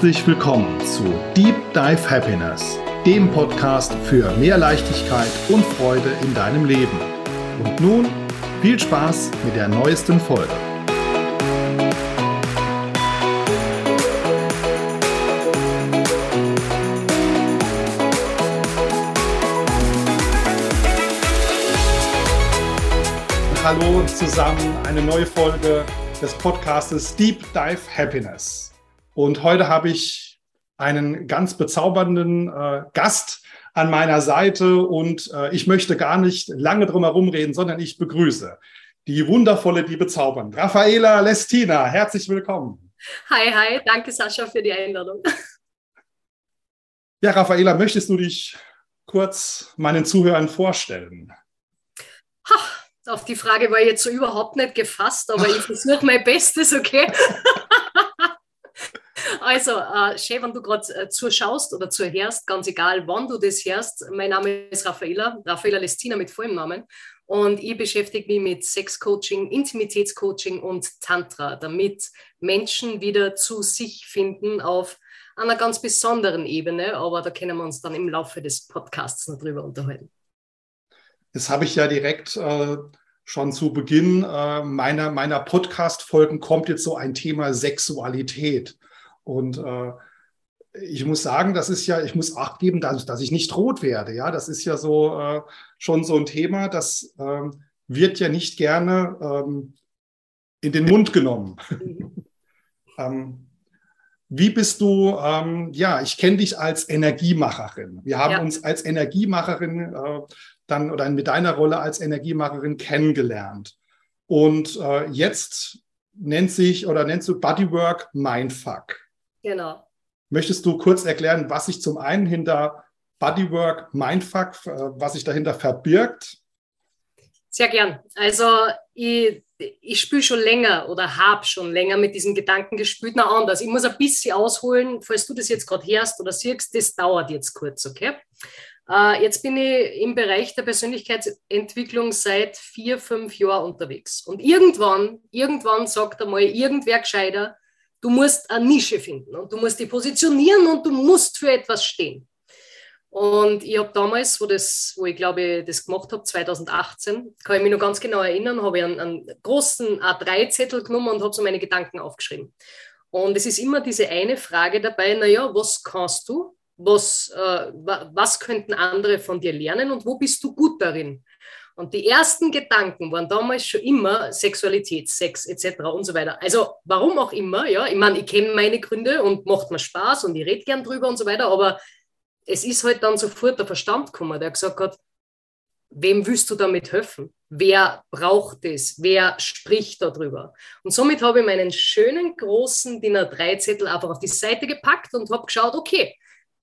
Herzlich willkommen zu Deep Dive Happiness, dem Podcast für mehr Leichtigkeit und Freude in deinem Leben. Und nun viel Spaß mit der neuesten Folge. Hallo zusammen, eine neue Folge des Podcastes Deep Dive Happiness. Und heute habe ich einen ganz bezaubernden äh, Gast an meiner Seite und äh, ich möchte gar nicht lange drum herum reden, sondern ich begrüße die wundervolle, die bezaubernde Raffaela Lestina. Herzlich willkommen. Hi, hi, danke Sascha für die Einladung. Ja, Raffaela, möchtest du dich kurz meinen Zuhörern vorstellen? Ha, auf die Frage war ich jetzt so überhaupt nicht gefasst, aber ich versuche mein Bestes, okay? Also, äh, schön, wenn du gerade äh, zuschaust oder zuhörst, ganz egal, wann du das hörst. Mein Name ist Raffaella, Raffaella Lestina mit vollem Namen. Und ich beschäftige mich mit Sexcoaching, Intimitätscoaching und Tantra, damit Menschen wieder zu sich finden auf einer ganz besonderen Ebene. Aber da können wir uns dann im Laufe des Podcasts noch drüber unterhalten. Das habe ich ja direkt äh, schon zu Beginn äh, meiner, meiner Podcast-Folgen kommt jetzt so ein Thema Sexualität. Und äh, ich muss sagen, das ist ja, ich muss Acht geben, dass, dass ich nicht rot werde. Ja, das ist ja so äh, schon so ein Thema, das äh, wird ja nicht gerne ähm, in den Mund genommen. ähm, wie bist du, ähm, ja, ich kenne dich als Energiemacherin. Wir haben ja. uns als Energiemacherin äh, dann oder mit deiner Rolle als Energiemacherin kennengelernt. Und äh, jetzt nennt sich oder nennst du Bodywork Mindfuck. Genau. Möchtest du kurz erklären, was sich zum einen hinter Bodywork, Mindfuck, äh, was sich dahinter verbirgt? Sehr gern. Also ich, ich spiele schon länger oder habe schon länger mit diesen Gedanken gespielt. Na anders. Ich muss ein bisschen ausholen, falls du das jetzt gerade hörst oder siehst, das dauert jetzt kurz, okay? Uh, jetzt bin ich im Bereich der Persönlichkeitsentwicklung seit vier, fünf Jahren unterwegs. Und irgendwann, irgendwann sagt einmal irgendwer gescheiter, Du musst eine Nische finden und du musst die positionieren und du musst für etwas stehen. Und ich habe damals, wo, das, wo ich glaube, das gemacht habe, 2018, kann ich mich noch ganz genau erinnern, habe ich einen, einen großen A3-Zettel genommen und habe so meine Gedanken aufgeschrieben. Und es ist immer diese eine Frage dabei, naja, was kannst du? Was, äh, was könnten andere von dir lernen und wo bist du gut darin? Und die ersten Gedanken waren damals schon immer Sexualität, Sex etc. und so weiter. Also warum auch immer, ja. Ich meine, ich kenne meine Gründe und macht mir Spaß und ich rede gern drüber und so weiter, aber es ist halt dann sofort der Verstand gekommen, der gesagt hat, wem willst du damit helfen? Wer braucht es? Wer spricht darüber? Und somit habe ich meinen schönen großen DIN A3-Zettel einfach auf die Seite gepackt und habe geschaut, okay,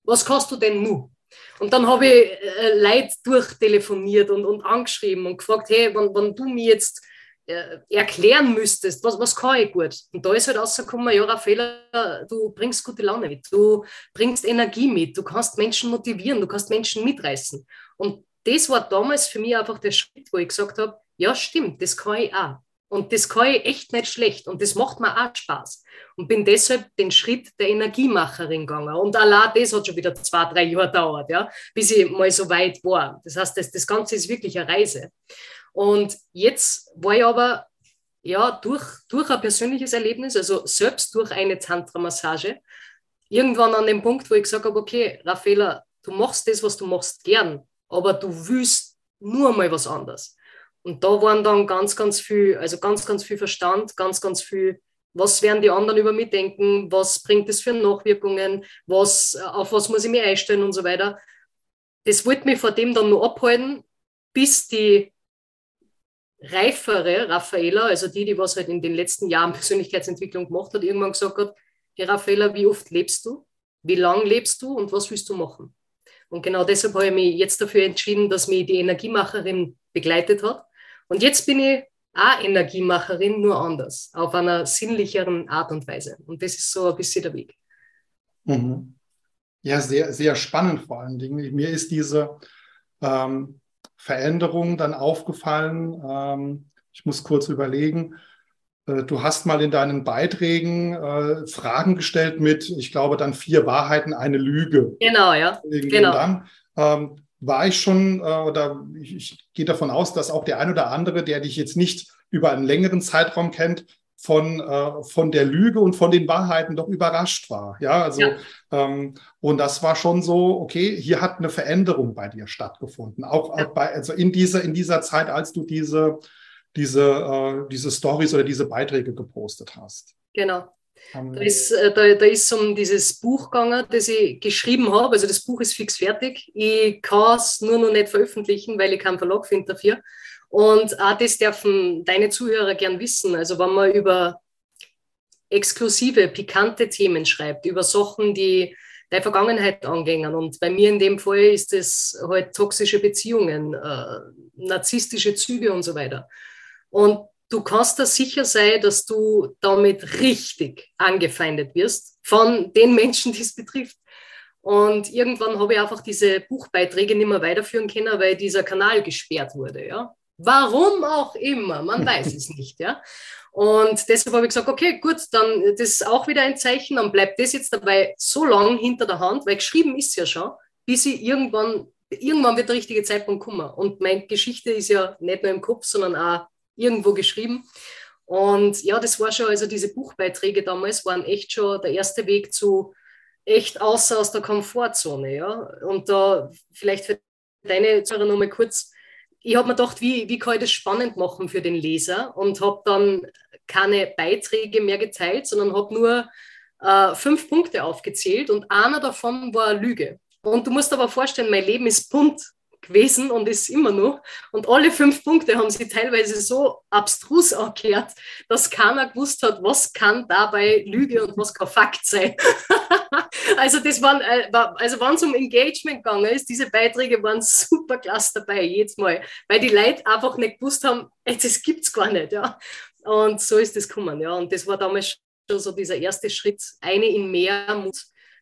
was kannst du denn nun? Und dann habe ich äh, Leute durchtelefoniert und, und angeschrieben und gefragt, hey, wenn, wenn du mir jetzt äh, erklären müsstest, was, was kann ich gut? Und da ist halt rausgekommen, ja, Raffaella, du bringst gute Laune mit, du bringst Energie mit, du kannst Menschen motivieren, du kannst Menschen mitreißen. Und das war damals für mich einfach der Schritt, wo ich gesagt habe, ja, stimmt, das kann ich auch. Und das kann ich echt nicht schlecht. Und das macht mir auch Spaß. Und bin deshalb den Schritt der Energiemacherin gegangen. Und allein das hat schon wieder zwei, drei Jahre gedauert, ja, bis ich mal so weit war. Das heißt, das, das Ganze ist wirklich eine Reise. Und jetzt war ich aber ja, durch, durch ein persönliches Erlebnis, also selbst durch eine Tantra-Massage, irgendwann an dem Punkt, wo ich gesagt habe, okay, Raffaella, du machst das, was du machst, gern, aber du willst nur mal was anderes. Und da waren dann ganz, ganz viel, also ganz, ganz viel Verstand, ganz, ganz viel, was werden die anderen über mich denken, was bringt es für Nachwirkungen, was, auf was muss ich mich einstellen und so weiter. Das wollte mich vor dem dann nur abhalten, bis die reifere Raffaella, also die, die was halt in den letzten Jahren Persönlichkeitsentwicklung gemacht hat, irgendwann gesagt hat, hey Raffaella, wie oft lebst du? Wie lang lebst du und was willst du machen? Und genau deshalb habe ich mich jetzt dafür entschieden, dass mich die Energiemacherin begleitet hat und jetzt bin ich auch Energiemacherin, nur anders, auf einer sinnlicheren Art und Weise. Und das ist so ein bisschen der Weg. Mhm. Ja, sehr, sehr spannend vor allen Dingen. Mir ist diese ähm, Veränderung dann aufgefallen. Ähm, ich muss kurz überlegen. äh, du hast mal in deinen Beiträgen äh, Fragen gestellt mit, ich glaube, dann vier Wahrheiten, eine Lüge. Genau, ja. Genau. Dann ähm, war ich schon, äh, oder ich, ich gehe davon aus, dass auch der ein oder andere, der dich jetzt nicht über einen längeren Zeitraum kennt, von, äh, von der Lüge und von den Wahrheiten doch überrascht war. Ja, also, ja. Ähm, und das war schon so, okay, hier hat eine Veränderung bei dir stattgefunden. Auch, ja. bei, also in dieser, in dieser Zeit, als du diese, diese, äh, diese Stories oder diese Beiträge gepostet hast. Genau. Da ist, äh, da, da ist um dieses Buch gegangen, das ich geschrieben habe. Also das Buch ist fix fertig. Ich kann es nur noch nicht veröffentlichen, weil ich keinen Verlag finde dafür. Und auch das dürfen deine Zuhörer gern wissen. Also wenn man über exklusive, pikante Themen schreibt, über Sachen, die deine Vergangenheit angehen. Und bei mir in dem Fall ist es halt toxische Beziehungen, äh, narzisstische Züge und so weiter. Und du kannst da sicher sein, dass du damit richtig angefeindet wirst von den Menschen, die es betrifft. Und irgendwann habe ich einfach diese Buchbeiträge nicht mehr weiterführen können, weil dieser Kanal gesperrt wurde. Ja? Warum auch immer, man weiß es nicht, ja. Und deshalb habe ich gesagt, okay, gut, dann das ist auch wieder ein Zeichen, dann bleibt das jetzt dabei so lang hinter der Hand, weil geschrieben ist ja schon, bis ich irgendwann, irgendwann wird der richtige Zeitpunkt kommen. Und meine Geschichte ist ja nicht nur im Kopf, sondern auch irgendwo geschrieben. Und ja, das war schon, also diese Buchbeiträge damals waren echt schon der erste Weg zu echt außer aus der Komfortzone, ja. Und da vielleicht für deine Zuhörer nochmal kurz, ich habe mir gedacht, wie, wie kann ich das spannend machen für den Leser und habe dann keine Beiträge mehr geteilt, sondern habe nur äh, fünf Punkte aufgezählt und einer davon war Lüge. Und du musst aber vorstellen, mein Leben ist bunt gewesen und ist immer noch. Und alle fünf Punkte haben sie teilweise so abstrus angehört, dass keiner gewusst hat, was kann dabei Lüge und was kann Fakt sein. also das waren, äh, also wenn es um Engagement gegangen ist, diese Beiträge waren super klasse dabei, jedes Mal, weil die Leute einfach nicht gewusst haben, das gibt es gar nicht. Ja. Und so ist das gekommen. Ja. Und das war damals schon so dieser erste Schritt, eine in mehr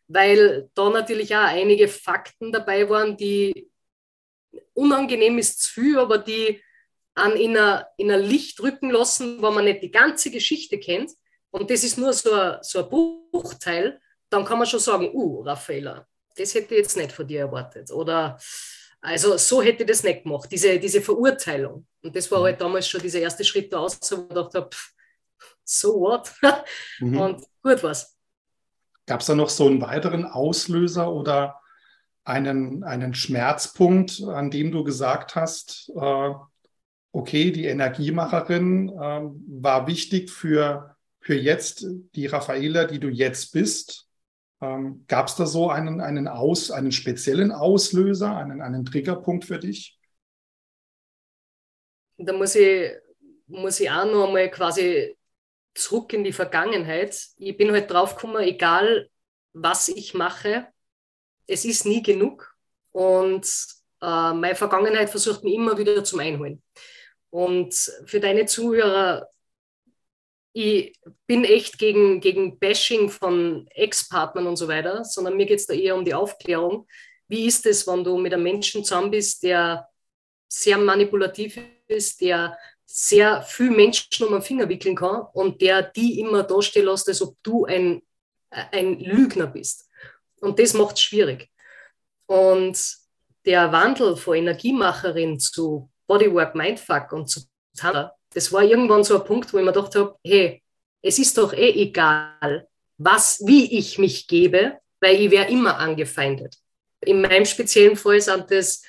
weil da natürlich auch einige Fakten dabei waren, die unangenehm ist zu viel, aber die an in ein, in ein Licht rücken lassen, wo man nicht die ganze Geschichte kennt. Und das ist nur so ein, so ein Bruchteil, dann kann man schon sagen, uh, Raffaella, das hätte ich jetzt nicht von dir erwartet. Oder also so hätte ich das nicht gemacht, diese, diese Verurteilung. Und das war mhm. halt damals schon dieser erste Schritt da aus, wo ich dachte, pff, so what? mhm. Und gut was. Gab es da noch so einen weiteren Auslöser oder einen, einen Schmerzpunkt, an dem du gesagt hast, äh, okay, die Energiemacherin äh, war wichtig für, für jetzt die Raffaela, die du jetzt bist. Ähm, Gab es da so einen, einen, Aus, einen speziellen Auslöser, einen, einen Triggerpunkt für dich? Da muss ich, muss ich auch noch einmal quasi zurück in die Vergangenheit. Ich bin halt draufgekommen, egal was ich mache, es ist nie genug und äh, meine Vergangenheit versucht mich immer wieder zum Einholen. Und für deine Zuhörer, ich bin echt gegen, gegen Bashing von Ex-Partnern und so weiter, sondern mir geht es da eher um die Aufklärung. Wie ist es, wenn du mit einem Menschen zusammen bist, der sehr manipulativ ist, der sehr viel Menschen um den Finger wickeln kann und der die immer darstellen lässt, als ob du ein, ein Lügner bist. Und das macht es schwierig. Und der Wandel von Energiemacherin zu Bodywork Mindfuck und zu Tana, das war irgendwann so ein Punkt, wo ich mir gedacht habe, hey, es ist doch eh egal, was, wie ich mich gebe, weil ich wäre immer angefeindet. In meinem speziellen Fall sind das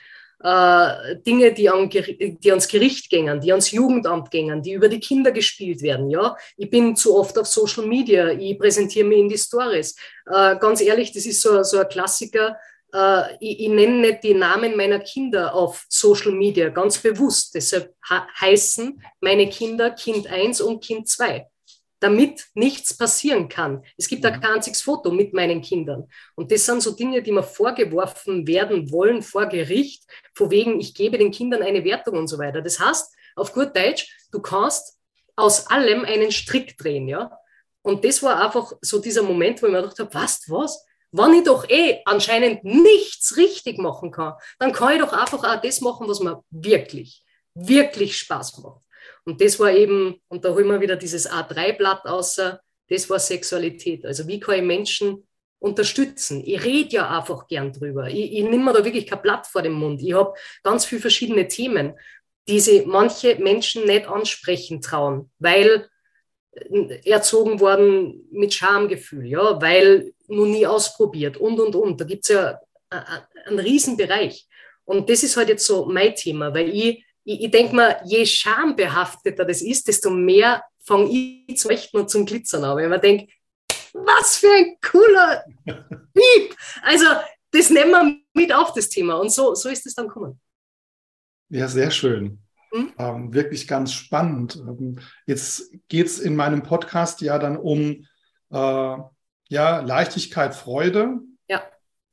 äh, Dinge, die, an, die ans Gericht gehen, die ans Jugendamt gehen, die über die Kinder gespielt werden. Ja, ich bin zu oft auf Social Media, ich präsentiere mich in die Stories. Äh, ganz ehrlich, das ist so, so ein Klassiker. Äh, ich, ich, nenne nicht die Namen meiner Kinder auf Social Media, ganz bewusst. Deshalb heißen meine Kinder Kind 1 und Kind 2 damit nichts passieren kann. Es gibt da kein einziges Foto mit meinen Kindern. Und das sind so Dinge, die mir vorgeworfen werden wollen vor Gericht, vor wegen, ich gebe den Kindern eine Wertung und so weiter. Das heißt, auf gut Deutsch, du kannst aus allem einen Strick drehen, ja. Und das war einfach so dieser Moment, wo ich mir gedacht habe, was, was? Wenn ich doch eh anscheinend nichts richtig machen kann, dann kann ich doch einfach auch das machen, was mir wirklich, wirklich Spaß macht. Und das war eben, und da holen wir wieder dieses A3-Blatt außer, das war Sexualität. Also wie kann ich Menschen unterstützen? Ich rede ja einfach gern drüber. Ich, ich nehme mir da wirklich kein Blatt vor den Mund. Ich habe ganz viele verschiedene Themen, die sie manche Menschen nicht ansprechen trauen, weil erzogen worden mit Schamgefühl, ja, weil noch nie ausprobiert und, und, und. Da gibt es ja einen Riesenbereich. Und das ist halt jetzt so mein Thema, weil ich, ich, ich denke mir, je schambehafteter das ist, desto mehr fange ich zu leuchten und zum Glitzern an. Weil man denkt, was für ein cooler Piep! Also, das nehmen wir mit auf, das Thema. Und so, so ist es dann gekommen. Ja, sehr schön. Hm? Ähm, wirklich ganz spannend. Ähm, jetzt geht es in meinem Podcast ja dann um äh, ja, Leichtigkeit, Freude ja.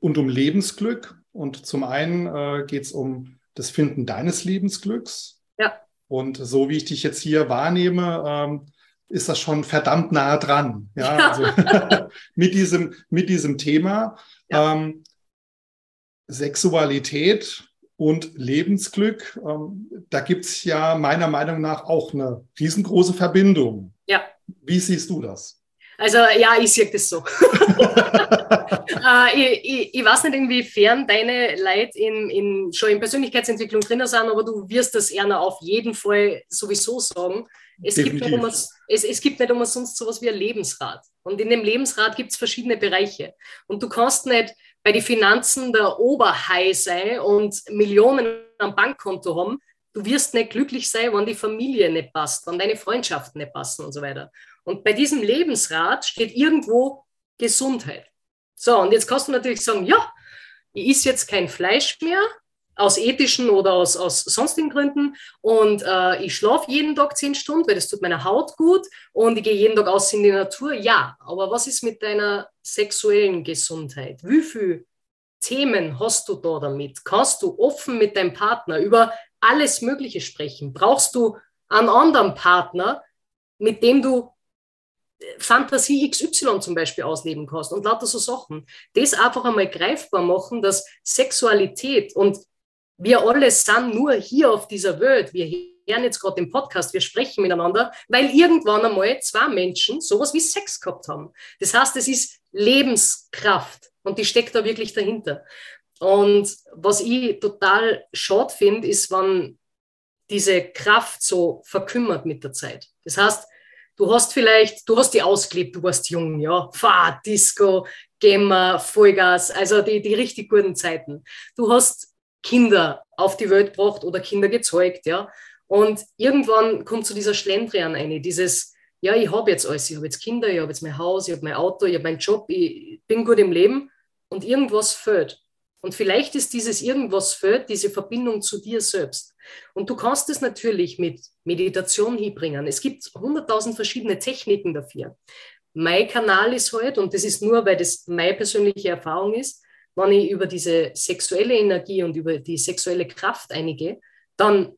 und um Lebensglück. Und zum einen äh, geht es um das Finden deines Lebensglücks. Ja. Und so wie ich dich jetzt hier wahrnehme, ähm, ist das schon verdammt nah dran. Ja, ja. Also mit, diesem, mit diesem Thema. Ja. Ähm, Sexualität und Lebensglück, ähm, da gibt es ja meiner Meinung nach auch eine riesengroße Verbindung. Ja. Wie siehst du das? Also ja, ich sehe das so. äh, ich, ich, ich, weiß nicht, inwiefern deine Leute in, in, schon in Persönlichkeitsentwicklung drin sind, aber du wirst das eher auf jeden Fall sowieso sagen. Es gibt, nicht um, es, es gibt nicht umsonst sowas wie ein Lebensrat. Und in dem Lebensrat gibt es verschiedene Bereiche. Und du kannst nicht bei den Finanzen der Oberhai sein und Millionen am Bankkonto haben. Du wirst nicht glücklich sein, wenn die Familie nicht passt, wenn deine Freundschaften nicht passen und so weiter. Und bei diesem Lebensrat steht irgendwo Gesundheit. So, und jetzt kannst du natürlich sagen, ja, ich esse jetzt kein Fleisch mehr, aus ethischen oder aus, aus sonstigen Gründen. Und äh, ich schlafe jeden Tag zehn Stunden, weil das tut meiner Haut gut. Und ich gehe jeden Tag aus in die Natur. Ja, aber was ist mit deiner sexuellen Gesundheit? Wie viele Themen hast du da damit? Kannst du offen mit deinem Partner über alles Mögliche sprechen? Brauchst du einen anderen Partner, mit dem du Fantasie XY zum Beispiel ausleben kannst und lauter so Sachen. Das einfach einmal greifbar machen, dass Sexualität und wir alle sind nur hier auf dieser Welt. Wir hören jetzt gerade den Podcast, wir sprechen miteinander, weil irgendwann einmal zwei Menschen sowas wie Sex gehabt haben. Das heißt, es ist Lebenskraft und die steckt da wirklich dahinter. Und was ich total schade finde, ist, wenn diese Kraft so verkümmert mit der Zeit. Das heißt, du hast vielleicht, du hast die ausgelebt, du warst jung, ja, Fahrt, Disco, Gamer, Vollgas, also die, die richtig guten Zeiten. Du hast Kinder auf die Welt gebracht oder Kinder gezeugt, ja. Und irgendwann kommt zu dieser Schlendrian eine, dieses, ja, ich habe jetzt alles, ich habe jetzt Kinder, ich habe jetzt mein Haus, ich habe mein Auto, ich habe meinen Job, ich bin gut im Leben und irgendwas fehlt. Und vielleicht ist dieses irgendwas fehlt, diese Verbindung zu dir selbst. Und du kannst es natürlich mit Meditation hinbringen. Es gibt hunderttausend verschiedene Techniken dafür. Mein Kanal ist heute, halt, und das ist nur, weil das meine persönliche Erfahrung ist, wenn ich über diese sexuelle Energie und über die sexuelle Kraft einige, dann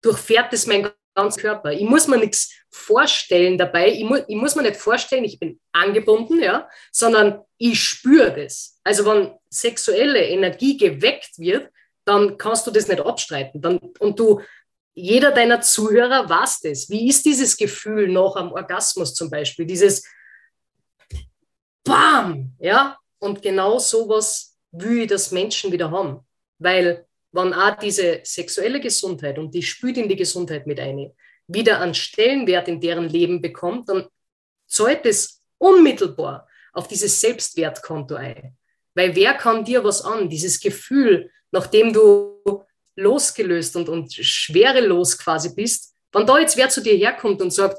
durchfährt es mein ganzen Körper. Ich muss mir nichts vorstellen dabei. Ich, mu ich muss mir nicht vorstellen, ich bin angebunden, ja, sondern ich spüre das. Also wenn sexuelle Energie geweckt wird, dann kannst du das nicht abstreiten. Dann, und du, jeder deiner Zuhörer weiß das. Wie ist dieses Gefühl noch am Orgasmus zum Beispiel? Dieses Bam, ja, und genau sowas will ich, dass Menschen wieder haben. Weil, wenn auch diese sexuelle Gesundheit und die spült in die Gesundheit mit ein, wieder einen Stellenwert in deren Leben bekommt, dann zahlt es unmittelbar auf dieses Selbstwertkonto ein. Weil wer kann dir was an? Dieses Gefühl, nachdem du losgelöst und, und schwerelos quasi bist, wenn da jetzt wer zu dir herkommt und sagt,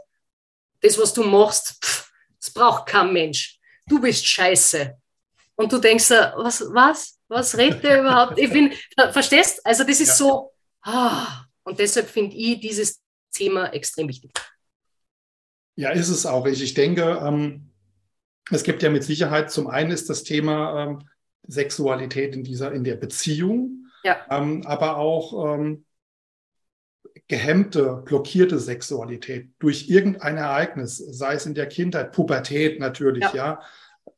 das, was du machst, pff, das braucht kein Mensch. Du bist scheiße. Und du denkst, was, was, was redet der überhaupt? Ich bin, verstehst? Also das ist ja. so, ah, und deshalb finde ich dieses Thema extrem wichtig. Ja, ist es auch. Ich, ich denke, ähm, es gibt ja mit Sicherheit, zum einen ist das Thema ähm, Sexualität in dieser, in der Beziehung, ja. ähm, aber auch ähm, gehemmte, blockierte Sexualität durch irgendein Ereignis, sei es in der Kindheit, Pubertät natürlich, ja, ja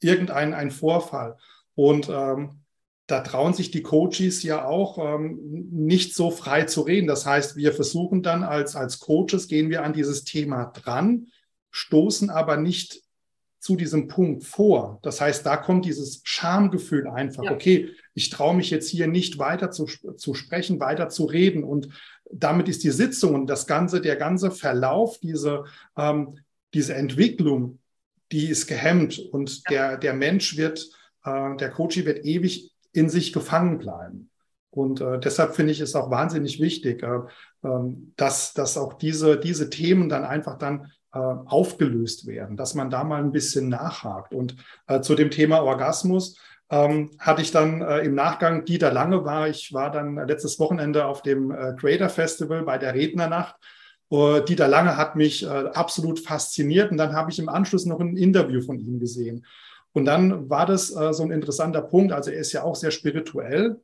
irgendein ein Vorfall. Und ähm, da trauen sich die Coaches ja auch ähm, nicht so frei zu reden. Das heißt, wir versuchen dann als, als Coaches, gehen wir an dieses Thema dran, stoßen aber nicht zu diesem Punkt vor. Das heißt, da kommt dieses Schamgefühl einfach, ja. okay, ich traue mich jetzt hier nicht weiter zu, zu sprechen, weiter zu reden. Und damit ist die Sitzung und das ganze, der ganze Verlauf, diese, ähm, diese Entwicklung, die ist gehemmt und ja. der, der Mensch wird, äh, der Coach wird ewig in sich gefangen bleiben. Und äh, deshalb finde ich es auch wahnsinnig wichtig, äh, äh, dass, dass auch diese, diese Themen dann einfach dann äh, aufgelöst werden, dass man da mal ein bisschen nachhakt. Und äh, zu dem Thema Orgasmus ähm, hatte ich dann äh, im Nachgang, Dieter Lange war, ich war dann letztes Wochenende auf dem äh, Creator Festival bei der Rednernacht. Uh, Dieter Lange hat mich äh, absolut fasziniert und dann habe ich im Anschluss noch ein Interview von ihm gesehen. Und dann war das äh, so ein interessanter Punkt. Also er ist ja auch sehr spirituell.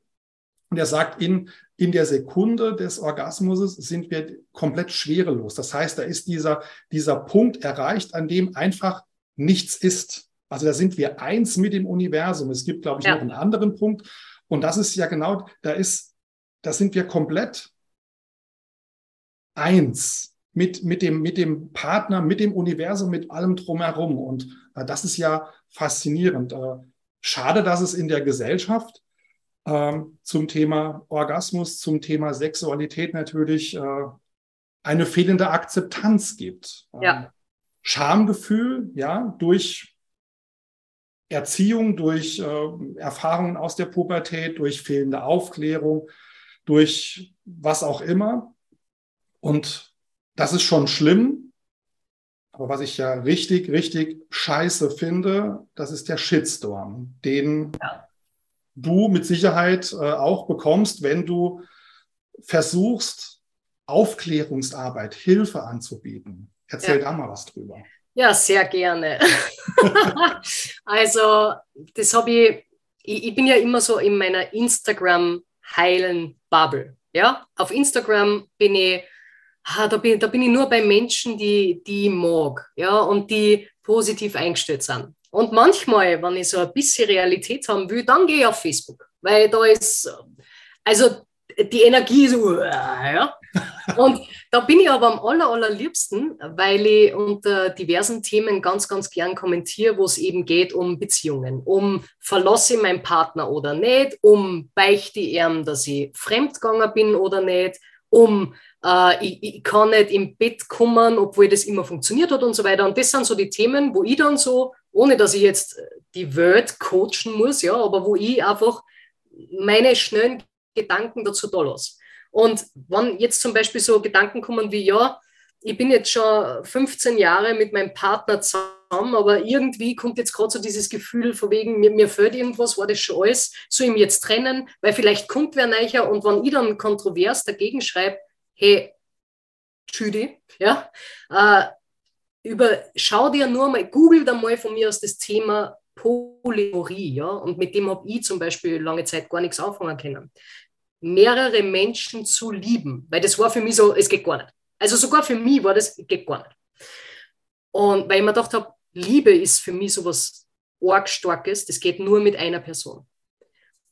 Und er sagt, in, in der Sekunde des Orgasmus sind wir komplett schwerelos. Das heißt, da ist dieser, dieser Punkt erreicht, an dem einfach nichts ist. Also da sind wir eins mit dem Universum. Es gibt, glaube ich, ja. noch einen anderen Punkt. Und das ist ja genau, da ist, da sind wir komplett eins mit, mit, dem, mit dem Partner, mit dem Universum, mit allem drumherum. Und äh, das ist ja faszinierend. Äh, schade, dass es in der Gesellschaft äh, zum Thema Orgasmus, zum Thema Sexualität natürlich äh, eine fehlende Akzeptanz gibt. Ähm, ja. Schamgefühl, ja, durch Erziehung, durch äh, Erfahrungen aus der Pubertät, durch fehlende Aufklärung, durch was auch immer. Und das ist schon schlimm. Aber was ich ja richtig, richtig scheiße finde, das ist der Shitstorm, den ja. du mit Sicherheit äh, auch bekommst, wenn du versuchst, Aufklärungsarbeit, Hilfe anzubieten. Erzähl ja. da mal was drüber. Ja, sehr gerne. also, das habe ich, ich, ich bin ja immer so in meiner Instagram-heilen-Bubble. Ja, auf Instagram bin ich ah, da, bin, da bin ich nur bei Menschen, die, die ich mag ja, und die positiv eingestellt sind. Und manchmal, wenn ich so ein bisschen Realität haben will, dann gehe ich auf Facebook, weil da ist, also die Energie so, äh, ja. Und da bin ich aber am aller, allerliebsten, weil ich unter diversen Themen ganz, ganz gern kommentiere, wo es eben geht um Beziehungen, um verlasse ich meinen Partner oder nicht, um beichte ich ihm, dass ich fremdgegangen bin oder nicht, um äh, ich, ich, kann nicht im Bett kommen, obwohl das immer funktioniert hat und so weiter. Und das sind so die Themen, wo ich dann so, ohne dass ich jetzt die Welt coachen muss, ja, aber wo ich einfach meine schnellen Gedanken dazu da lasse. Und wenn jetzt zum Beispiel so Gedanken kommen wie, ja, ich bin jetzt schon 15 Jahre mit meinem Partner zusammen, aber irgendwie kommt jetzt gerade so dieses Gefühl von wegen, mir, mir fehlt irgendwas, war das schon alles, ich mich jetzt trennen, weil vielleicht kommt wer näher und wenn ich dann kontrovers dagegen schreibe, hey, Judy, ja, äh, über, schau dir nur mal, google da mal von mir aus das Thema Polyamorie, ja, und mit dem habe ich zum Beispiel lange Zeit gar nichts anfangen können. Mehrere Menschen zu lieben, weil das war für mich so, es geht gar nicht. Also sogar für mich war das, geht gar nicht. Und weil ich mir gedacht habe, Liebe ist für mich so was arg Starkes, das geht nur mit einer Person.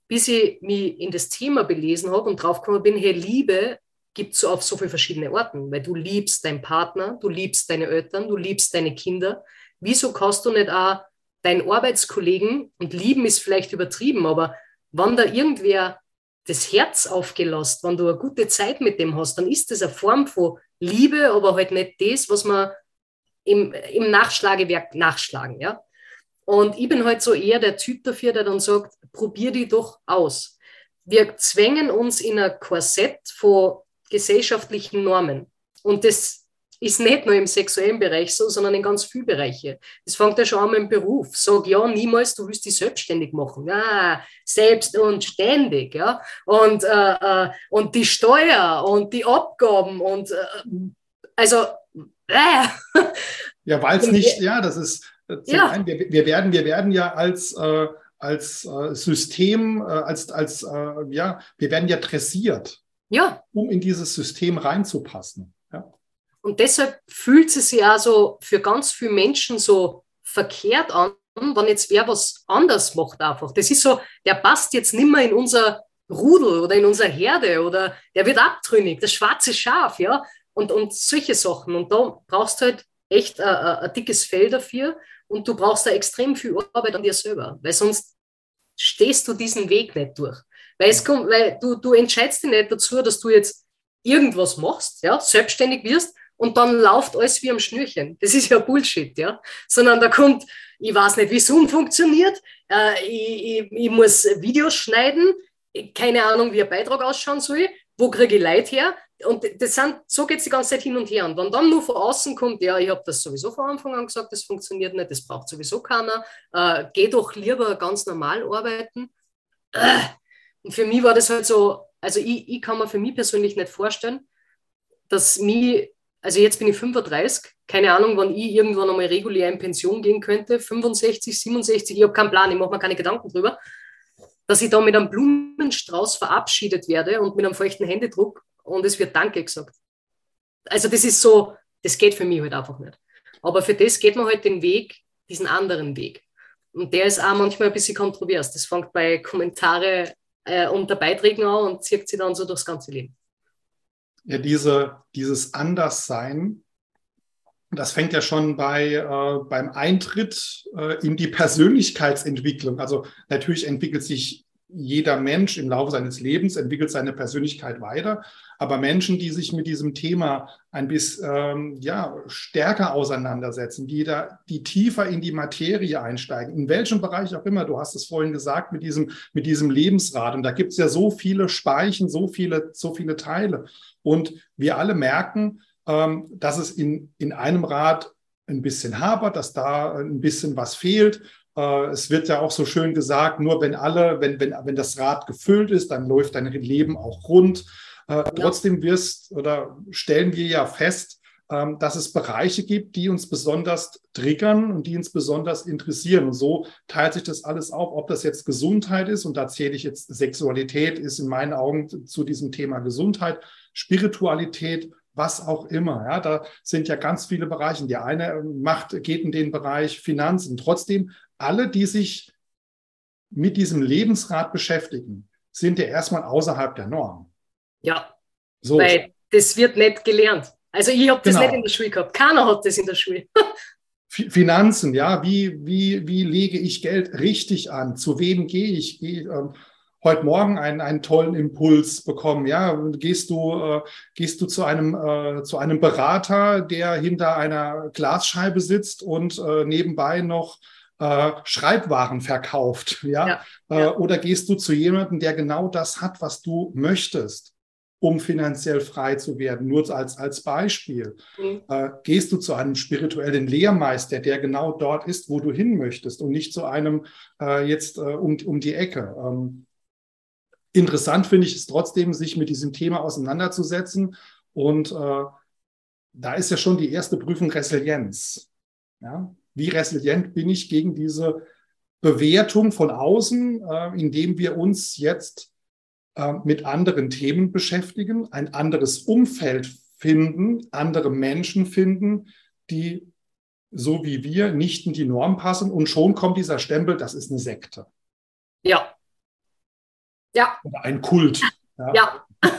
Bis ich mich in das Thema belesen habe und draufgekommen bin, hey, Liebe gibt es auf so viele verschiedene Orten, weil du liebst deinen Partner, du liebst deine Eltern, du liebst deine Kinder. Wieso kannst du nicht auch deinen Arbeitskollegen, und lieben ist vielleicht übertrieben, aber wenn da irgendwer das Herz aufgelost, wenn du eine gute Zeit mit dem hast, dann ist das eine Form von Liebe, aber halt nicht das, was man im, im Nachschlagewerk nachschlagen, ja. Und ich bin halt so eher der Typ dafür, der dann sagt, probier die doch aus. Wir zwängen uns in ein Korsett von gesellschaftlichen Normen. Und das ist nicht nur im sexuellen Bereich so, sondern in ganz vielen Bereichen. Das fängt ja schon an mit dem Beruf. Sag ja niemals, du willst dich selbstständig machen. Ja, selbst und ständig. Ja? Und, äh, äh, und die Steuer und die Abgaben und äh, also. Äh. Ja, weil es nicht, ja, das ist. Ja. Ein, wir, wir, werden, wir werden ja als äh, als äh, System, äh, als, als äh, ja, wir werden ja dressiert ja. um in dieses System reinzupassen. Ja. Und deshalb fühlt es sich ja so für ganz viele Menschen so verkehrt an, wenn jetzt wer was anders macht einfach. Das ist so, der passt jetzt nicht mehr in unser Rudel oder in unsere Herde oder der wird abtrünnig, das schwarze Schaf, ja, und, und solche Sachen. Und da brauchst du halt echt ein, ein dickes Fell dafür und du brauchst da extrem viel Arbeit an dir selber, weil sonst stehst du diesen Weg nicht durch. Weil, es kommt, weil du, du entscheidest dich nicht dazu, dass du jetzt irgendwas machst, ja, selbstständig wirst und dann läuft alles wie am Schnürchen. Das ist ja Bullshit, ja. Sondern da kommt, ich weiß nicht, wie Zoom funktioniert, äh, ich, ich, ich, muss Videos schneiden, keine Ahnung, wie ein Beitrag ausschauen soll, wo kriege ich Leid her? Und das sind, so geht es die ganze Zeit hin und her. Und wenn dann nur von außen kommt, ja, ich habe das sowieso von Anfang an gesagt, das funktioniert nicht, das braucht sowieso keiner, äh, geh doch lieber ganz normal arbeiten. Äh. Für mich war das halt so, also ich, ich kann mir für mich persönlich nicht vorstellen, dass mich, also jetzt bin ich 35, keine Ahnung, wann ich irgendwann einmal regulär in Pension gehen könnte, 65, 67, ich habe keinen Plan, ich mache mir keine Gedanken drüber, dass ich da mit einem Blumenstrauß verabschiedet werde und mit einem feuchten Händedruck und es wird Danke gesagt. Also das ist so, das geht für mich halt einfach nicht. Aber für das geht man halt den Weg, diesen anderen Weg. Und der ist auch manchmal ein bisschen kontrovers. Das fängt bei Kommentare äh, unter Beiträgen an und zieht sich dann so durchs ganze Leben. Ja, diese, dieses Anderssein, das fängt ja schon bei, äh, beim Eintritt äh, in die Persönlichkeitsentwicklung. Also natürlich entwickelt sich jeder Mensch im Laufe seines Lebens entwickelt seine Persönlichkeit weiter. Aber Menschen, die sich mit diesem Thema ein bisschen ähm, ja, stärker auseinandersetzen, die da die tiefer in die Materie einsteigen, in welchem Bereich auch immer, du hast es vorhin gesagt, mit diesem, mit diesem Lebensrad. Und da gibt es ja so viele Speichen, so viele, so viele Teile. Und wir alle merken, ähm, dass es in, in einem Rad ein bisschen hapert, dass da ein bisschen was fehlt. Äh, es wird ja auch so schön gesagt, nur wenn alle, wenn, wenn, wenn das Rad gefüllt ist, dann läuft dein Leben auch rund. Äh, trotzdem wirst oder stellen wir ja fest, ähm, dass es Bereiche gibt, die uns besonders triggern und die uns besonders interessieren. Und so teilt sich das alles auf, ob das jetzt Gesundheit ist, und da zähle ich jetzt Sexualität, ist in meinen Augen zu diesem Thema Gesundheit, Spiritualität, was auch immer. Ja, da sind ja ganz viele Bereiche. Der eine macht, geht in den Bereich Finanzen. Trotzdem alle, die sich mit diesem Lebensrat beschäftigen, sind ja erstmal außerhalb der Norm. Ja, so. weil das wird nicht gelernt. Also ich habe das genau. nicht in der Schule gehabt. Keiner hat das in der Schule. Finanzen, ja, wie, wie, wie lege ich Geld richtig an? Zu wem gehe ich? Gehe, ähm, heute Morgen einen, einen tollen Impuls bekommen. Ja, gehst du, äh, gehst du zu einem, äh, zu einem Berater, der hinter einer Glasscheibe sitzt und äh, nebenbei noch äh, Schreibwaren verkauft, ja? ja, äh, ja. Oder gehst du zu jemandem, der genau das hat, was du möchtest, um finanziell frei zu werden? Nur als, als Beispiel. Mhm. Äh, gehst du zu einem spirituellen Lehrmeister, der genau dort ist, wo du hin möchtest und nicht zu einem äh, jetzt äh, um, um die Ecke? Ähm, interessant finde ich es trotzdem, sich mit diesem Thema auseinanderzusetzen und äh, da ist ja schon die erste Prüfung Resilienz. Ja? wie resilient bin ich gegen diese Bewertung von außen, äh, indem wir uns jetzt äh, mit anderen Themen beschäftigen, ein anderes Umfeld finden, andere Menschen finden, die so wie wir nicht in die Norm passen und schon kommt dieser Stempel, das ist eine Sekte. Ja. Ja. Oder ein Kult. Ja. ja.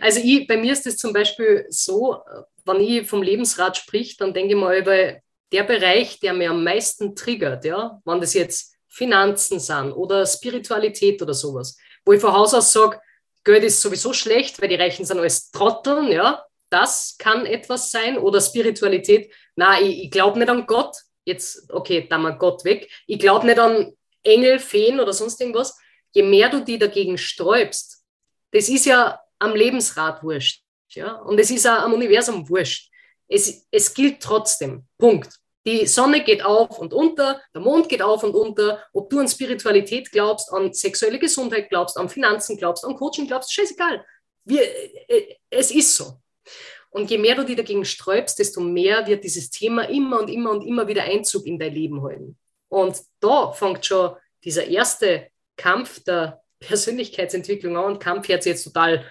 also ich, bei mir ist es zum Beispiel so, wenn ich vom Lebensrat sprich, dann denke ich mal über der Bereich, der mir am meisten triggert, ja, wenn das jetzt Finanzen sind oder Spiritualität oder sowas, wo ich von Haus aus sage, Geld ist sowieso schlecht, weil die Reichen sind alles Trotteln, ja, das kann etwas sein oder Spiritualität, na, ich, ich glaube nicht an Gott, jetzt, okay, da mal Gott weg, ich glaube nicht an Engel, Feen oder sonst irgendwas, je mehr du die dagegen sträubst, das ist ja am Lebensrat wurscht, ja, und es ist auch am Universum wurscht. Es, es gilt trotzdem. Punkt. Die Sonne geht auf und unter, der Mond geht auf und unter. Ob du an Spiritualität glaubst, an sexuelle Gesundheit glaubst, an Finanzen glaubst, an Coaching glaubst, scheißegal. Wir, äh, es ist so. Und je mehr du dich dagegen sträubst, desto mehr wird dieses Thema immer und immer und immer wieder Einzug in dein Leben halten. Und da fängt schon dieser erste Kampf der Persönlichkeitsentwicklung an. Und Kampf hört sich jetzt total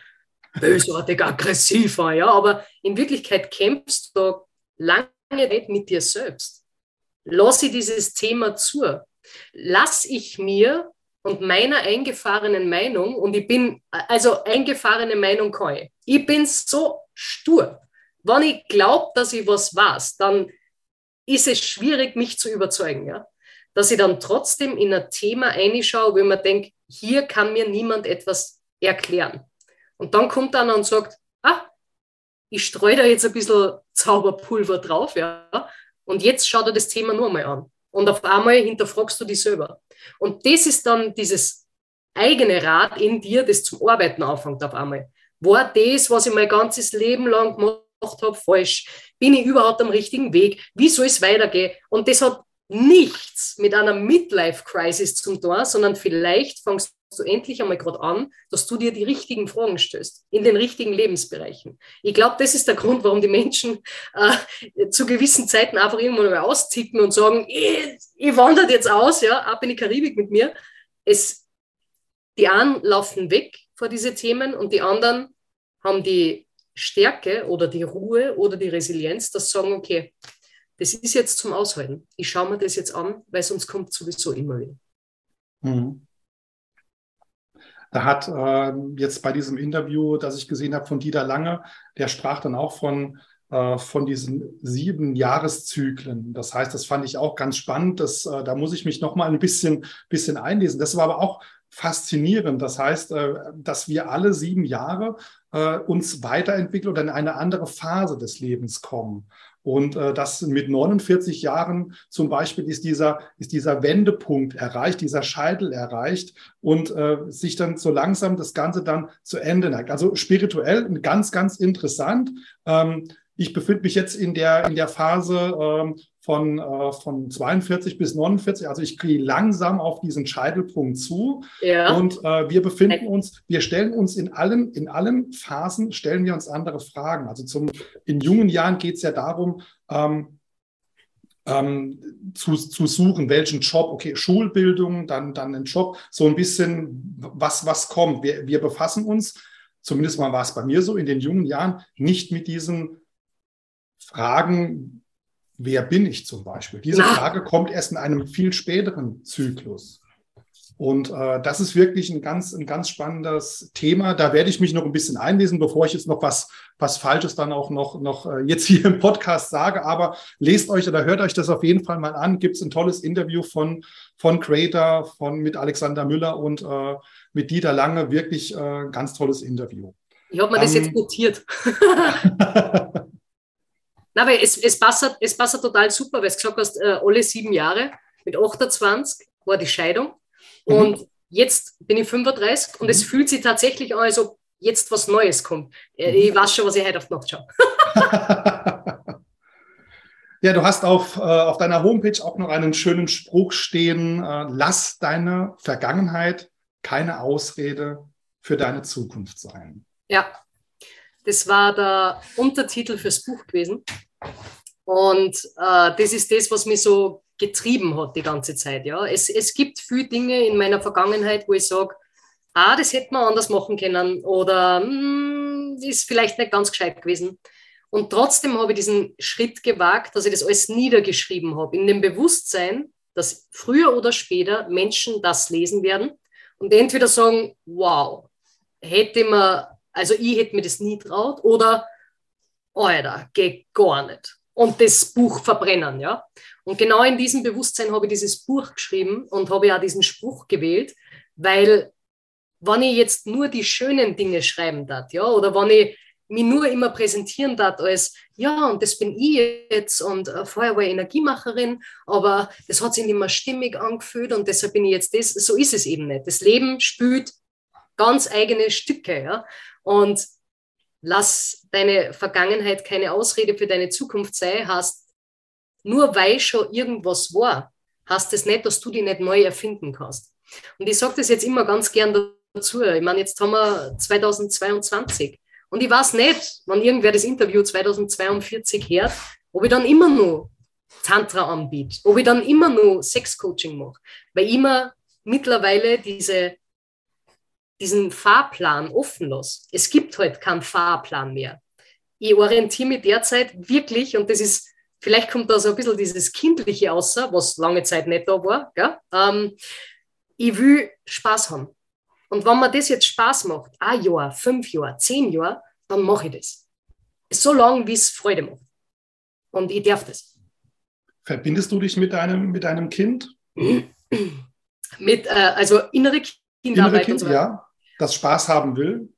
bösartig, aggressiv an, ja. Aber in Wirklichkeit kämpfst du lange Zeit mit dir selbst. lasse ich dieses Thema zu? Lass ich mir und meiner eingefahrenen Meinung, und ich bin, also eingefahrene Meinung kann ich, ich bin so stur. Wenn ich glaube, dass ich was weiß, dann ist es schwierig, mich zu überzeugen. Ja? Dass ich dann trotzdem in ein Thema einschaue, wo mir denke, hier kann mir niemand etwas erklären. Und dann kommt einer und sagt, ah, ich streue da jetzt ein bisschen Zauberpulver drauf, ja, und jetzt schau dir das Thema nur mal an. Und auf einmal hinterfragst du dich selber. Und das ist dann dieses eigene Rad in dir, das zum Arbeiten anfängt auf einmal. War das, was ich mein ganzes Leben lang gemacht habe, falsch? Bin ich überhaupt am richtigen Weg? Wie soll es weitergehen? Und das hat nichts mit einer Midlife-Crisis zu tun, sondern vielleicht fängst du endlich einmal gerade an, dass du dir die richtigen Fragen stößt, in den richtigen Lebensbereichen. Ich glaube, das ist der Grund, warum die Menschen äh, zu gewissen Zeiten einfach irgendwann mal austicken und sagen, ich, ich wandere jetzt aus, ja, ab in die Karibik mit mir. Es, die einen laufen weg vor diese Themen und die anderen haben die Stärke oder die Ruhe oder die Resilienz, sie sagen, okay, das ist jetzt zum Aushalten. Ich schaue mir das jetzt an, weil sonst kommt sowieso immer wieder. Mhm. Da hat äh, jetzt bei diesem Interview, das ich gesehen habe von Dieter Lange, der sprach dann auch von, äh, von diesen sieben Jahreszyklen. Das heißt, das fand ich auch ganz spannend. Das, äh, da muss ich mich noch mal ein bisschen, bisschen einlesen. Das war aber auch faszinierend. Das heißt, äh, dass wir alle sieben Jahre äh, uns weiterentwickeln oder in eine andere Phase des Lebens kommen. Und äh, das mit 49 Jahren zum Beispiel ist dieser, ist dieser Wendepunkt erreicht, dieser Scheitel erreicht und äh, sich dann so langsam das Ganze dann zu Ende neigt. Also spirituell ganz, ganz interessant. Ähm, ich befinde mich jetzt in der, in der Phase ähm, von, äh, von 42 bis 49. Also ich gehe langsam auf diesen Scheitelpunkt zu. Ja. Und äh, wir befinden uns, wir stellen uns in allen, in allen Phasen, stellen wir uns andere Fragen. Also zum, in jungen Jahren geht es ja darum, ähm, ähm, zu, zu suchen, welchen Job, okay, Schulbildung, dann, dann ein Job, so ein bisschen, was, was kommt. Wir, wir befassen uns, zumindest mal war es bei mir so, in den jungen Jahren nicht mit diesen Fragen, wer bin ich zum Beispiel? Diese. Frage kommt erst in einem viel späteren Zyklus. Und äh, das ist wirklich ein ganz, ein ganz spannendes Thema. Da werde ich mich noch ein bisschen einlesen, bevor ich jetzt noch was, was Falsches dann auch noch, noch äh, jetzt hier im Podcast sage. Aber lest euch oder hört euch das auf jeden Fall mal an. Gibt es ein tolles Interview von, von Creator, von, mit Alexander Müller und äh, mit Dieter Lange. Wirklich äh, ganz tolles Interview. Ich habe mir um, das jetzt ähm, notiert. Na, weil es, es, passt, es passt total super, weil du gesagt hast, äh, alle sieben Jahre, mit 28 war die Scheidung mhm. und jetzt bin ich 35 und mhm. es fühlt sich tatsächlich an, als ob jetzt was Neues kommt. Äh, mhm. Ich weiß schon, was ich heute auf die Nacht schaue. ja, du hast auf, äh, auf deiner Homepage auch noch einen schönen Spruch stehen, äh, lass deine Vergangenheit keine Ausrede für deine Zukunft sein. Ja, das war der Untertitel fürs Buch gewesen. Und äh, das ist das, was mich so getrieben hat die ganze Zeit. Ja. Es, es gibt viele Dinge in meiner Vergangenheit, wo ich sage, ah, das hätte man anders machen können oder hm, ist vielleicht nicht ganz gescheit gewesen. Und trotzdem habe ich diesen Schritt gewagt, dass ich das alles niedergeschrieben habe, in dem Bewusstsein, dass früher oder später Menschen das lesen werden und entweder sagen, wow, hätte man also ich hätte mir das nie traut oder, Alter, geht gar nicht. Und das Buch verbrennen, ja. Und genau in diesem Bewusstsein habe ich dieses Buch geschrieben und habe ja diesen Spruch gewählt, weil wenn ich jetzt nur die schönen Dinge schreiben darf, ja, oder wenn ich mich nur immer präsentieren darf als, ja, und das bin ich jetzt und äh, vorher war ich Energiemacherin, aber das hat sich nicht mehr stimmig angefühlt und deshalb bin ich jetzt das, so ist es eben nicht. Das Leben spült ganz eigene Stücke, ja. Und lass deine Vergangenheit keine Ausrede für deine Zukunft sein, hast nur weil schon irgendwas war, hast es nicht, dass du die nicht neu erfinden kannst. Und ich sage das jetzt immer ganz gern dazu. Ich meine, jetzt haben wir 2022 und ich weiß nicht, wenn irgendwer das Interview 2042 hört, ob ich dann immer nur Tantra anbiete, ob ich dann immer nur Sexcoaching mache, weil immer mittlerweile diese diesen Fahrplan offen lasse. Es gibt halt keinen Fahrplan mehr. Ich orientiere mich derzeit wirklich, und das ist vielleicht kommt da so ein bisschen dieses Kindliche außer, was lange Zeit nicht da war. Gell? Ähm, ich will Spaß haben. Und wenn mir das jetzt Spaß macht, ein Jahr, fünf Jahre, zehn Jahre, dann mache ich das. So lange, wie es Freude macht. Und ich darf das. Verbindest du dich mit deinem, mit deinem Kind? mit, äh, also innere Kinderarbeit innere kind, und so weiter. Ja, das Spaß haben will.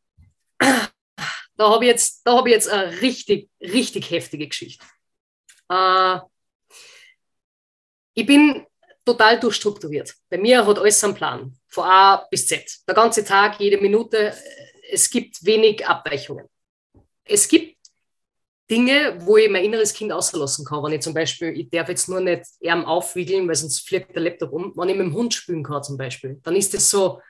Da habe ich, jetzt, hab ich jetzt eine richtig, richtig heftige Geschichte. Äh, ich bin total durchstrukturiert. Bei mir hat alles einen Plan, von A bis Z. Der ganze Tag, jede Minute. Es gibt wenig Abweichungen. Es gibt Dinge, wo ich mein inneres Kind auslassen kann. Wenn ich zum Beispiel, ich darf jetzt nur nicht Arm aufwiegeln, weil sonst fliegt der Laptop um. Wenn ich mit dem Hund spielen kann zum Beispiel, dann ist das so,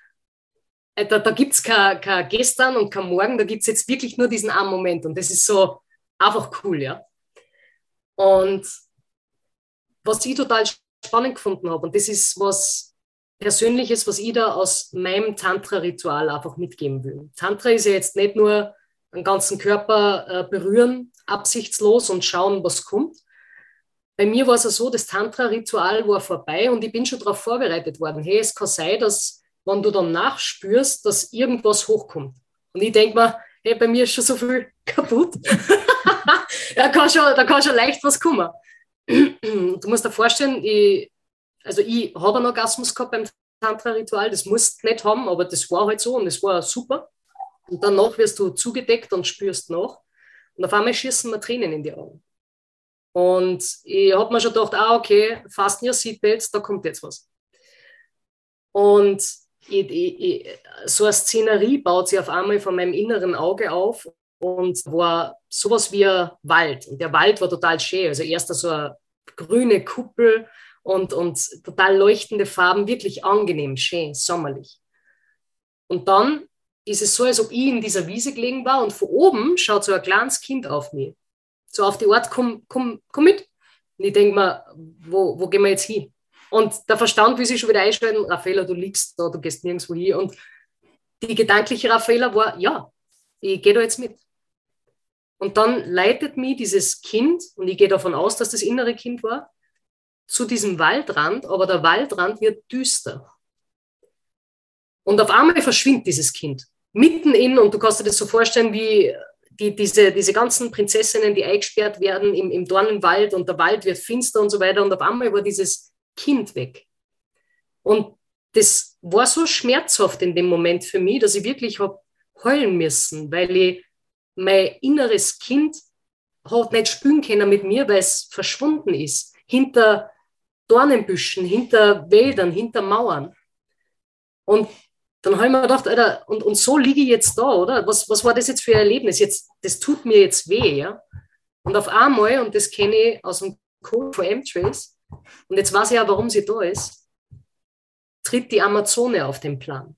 da, da gibt es kein, kein Gestern und kein Morgen, da gibt es jetzt wirklich nur diesen einen Moment und das ist so einfach cool, ja. Und was ich total spannend gefunden habe, und das ist was Persönliches, was ich da aus meinem Tantra-Ritual einfach mitgeben will. Tantra ist ja jetzt nicht nur den ganzen Körper äh, berühren, absichtslos und schauen, was kommt. Bei mir war es ja so, das Tantra-Ritual war vorbei und ich bin schon darauf vorbereitet worden. Hey, es kann sein, dass, wenn du dann nachspürst, dass irgendwas hochkommt. Und ich denke mir, hey, bei mir ist schon so viel kaputt. da, kann schon, da kann schon leicht was kommen. du musst dir vorstellen, ich, also ich habe einen Orgasmus gehabt beim Tantra-Ritual, das musst du nicht haben, aber das war halt so und das war super. Und danach wirst du zugedeckt und spürst nach. Und auf einmal schießen mir Tränen in die Augen. Und ich habe mir schon gedacht, ah, okay, fast your Seatbelts, da kommt jetzt was. Und ich, ich, so eine Szenerie baut sich auf einmal von meinem inneren Auge auf und war sowas wie ein Wald. Und der Wald war total schön. Also erst so eine grüne Kuppel und, und total leuchtende Farben, wirklich angenehm, schön, sommerlich. Und dann ist es so, als ob ich in dieser Wiese gelegen war und von oben schaut so ein kleines Kind auf mich. So auf die Art, komm, komm, komm mit. Und ich denke mir, wo, wo gehen wir jetzt hin? Und der Verstand will sich schon wieder einschalten, Raffaella, du liegst da, du gehst nirgendwo hin. Und die gedankliche Raffaella war, ja, ich gehe da jetzt mit. Und dann leitet mich dieses Kind, und ich gehe davon aus, dass das innere Kind war, zu diesem Waldrand, aber der Waldrand wird düster. Und auf einmal verschwindet dieses Kind mitten in, und du kannst dir das so vorstellen, wie die, diese, diese ganzen Prinzessinnen, die eingesperrt werden im, im Dornenwald und der Wald wird finster und so weiter. Und auf einmal war dieses Kind weg. Und das war so schmerzhaft in dem Moment für mich, dass ich wirklich habe heulen müssen, weil ich mein inneres Kind hat nicht spüren können mit mir, weil es verschwunden ist. Hinter Dornenbüschen, hinter Wäldern, hinter Mauern. Und dann habe ich mir gedacht, Alter, und, und so liege ich jetzt da, oder? Was, was war das jetzt für ein Erlebnis? Jetzt, das tut mir jetzt weh, ja? Und auf einmal, und das kenne ich aus dem Code von M-Trace, und jetzt weiß ich ja, warum sie da ist, tritt die Amazone auf den Plan.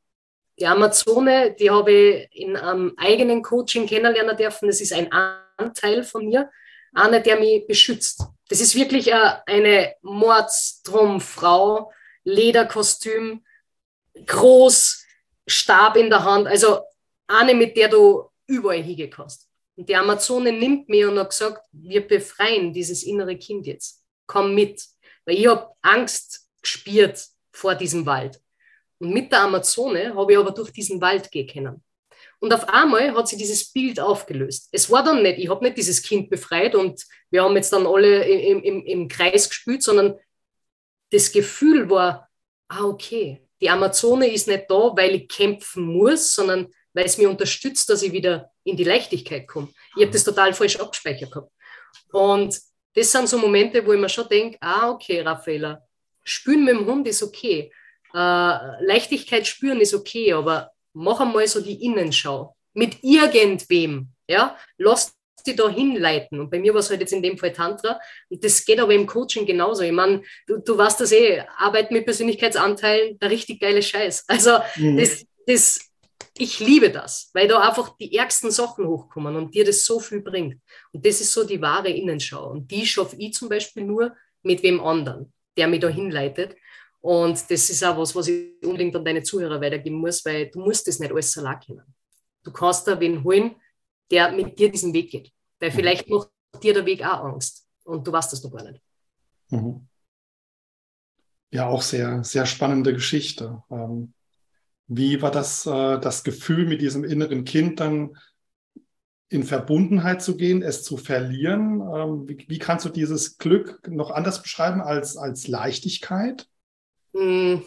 Die Amazone, die habe ich in einem eigenen Coaching kennenlernen dürfen. Das ist ein Anteil von mir, einer, der mich beschützt. Das ist wirklich eine Mordstromfrau, Lederkostüm, groß, Stab in der Hand, also eine, mit der du überall hingehen kannst. Und die Amazone nimmt mir und hat gesagt, wir befreien dieses innere Kind jetzt. Komm mit. Weil ich habe Angst gespürt vor diesem Wald. Und mit der Amazone habe ich aber durch diesen Wald gehen können. Und auf einmal hat sich dieses Bild aufgelöst. Es war dann nicht, ich habe nicht dieses Kind befreit und wir haben jetzt dann alle im, im, im Kreis gespielt, sondern das Gefühl war, ah, okay, die Amazone ist nicht da, weil ich kämpfen muss, sondern weil es mir unterstützt, dass ich wieder in die Leichtigkeit komme. Ich habe das total falsch abgespeichert gehabt. Und das sind so Momente, wo ich mir schon denke, ah, okay, Raffaella, spüren mit dem Hund ist okay. Äh, Leichtigkeit spüren ist okay, aber mach einmal so die Innenschau. Mit irgendwem, ja, lass die da hinleiten. Und bei mir war es halt jetzt in dem Fall Tantra. Und das geht aber im Coaching genauso. Ich meine, du, du weißt das eh, Arbeit mit Persönlichkeitsanteilen, der richtig geile Scheiß. Also mhm. das, das, ich liebe das, weil da einfach die ärgsten Sachen hochkommen und dir das so viel bringt. Und das ist so die wahre Innenschau. Und die schaffe ich zum Beispiel nur mit wem anderen, der mich da hinleitet. Und das ist auch was, was ich unbedingt an deine Zuhörer weitergeben muss, weil du musst das nicht alles allein kennen. Du kannst da wen holen, der mit dir diesen Weg geht. Weil vielleicht macht dir der Weg auch Angst. und du weißt das noch gar nicht. Mhm. Ja, auch sehr, sehr spannende Geschichte. Ähm, wie war das, äh, das Gefühl, mit diesem inneren Kind dann in Verbundenheit zu gehen, es zu verlieren? Ähm, wie, wie kannst du dieses Glück noch anders beschreiben als, als Leichtigkeit? Hm,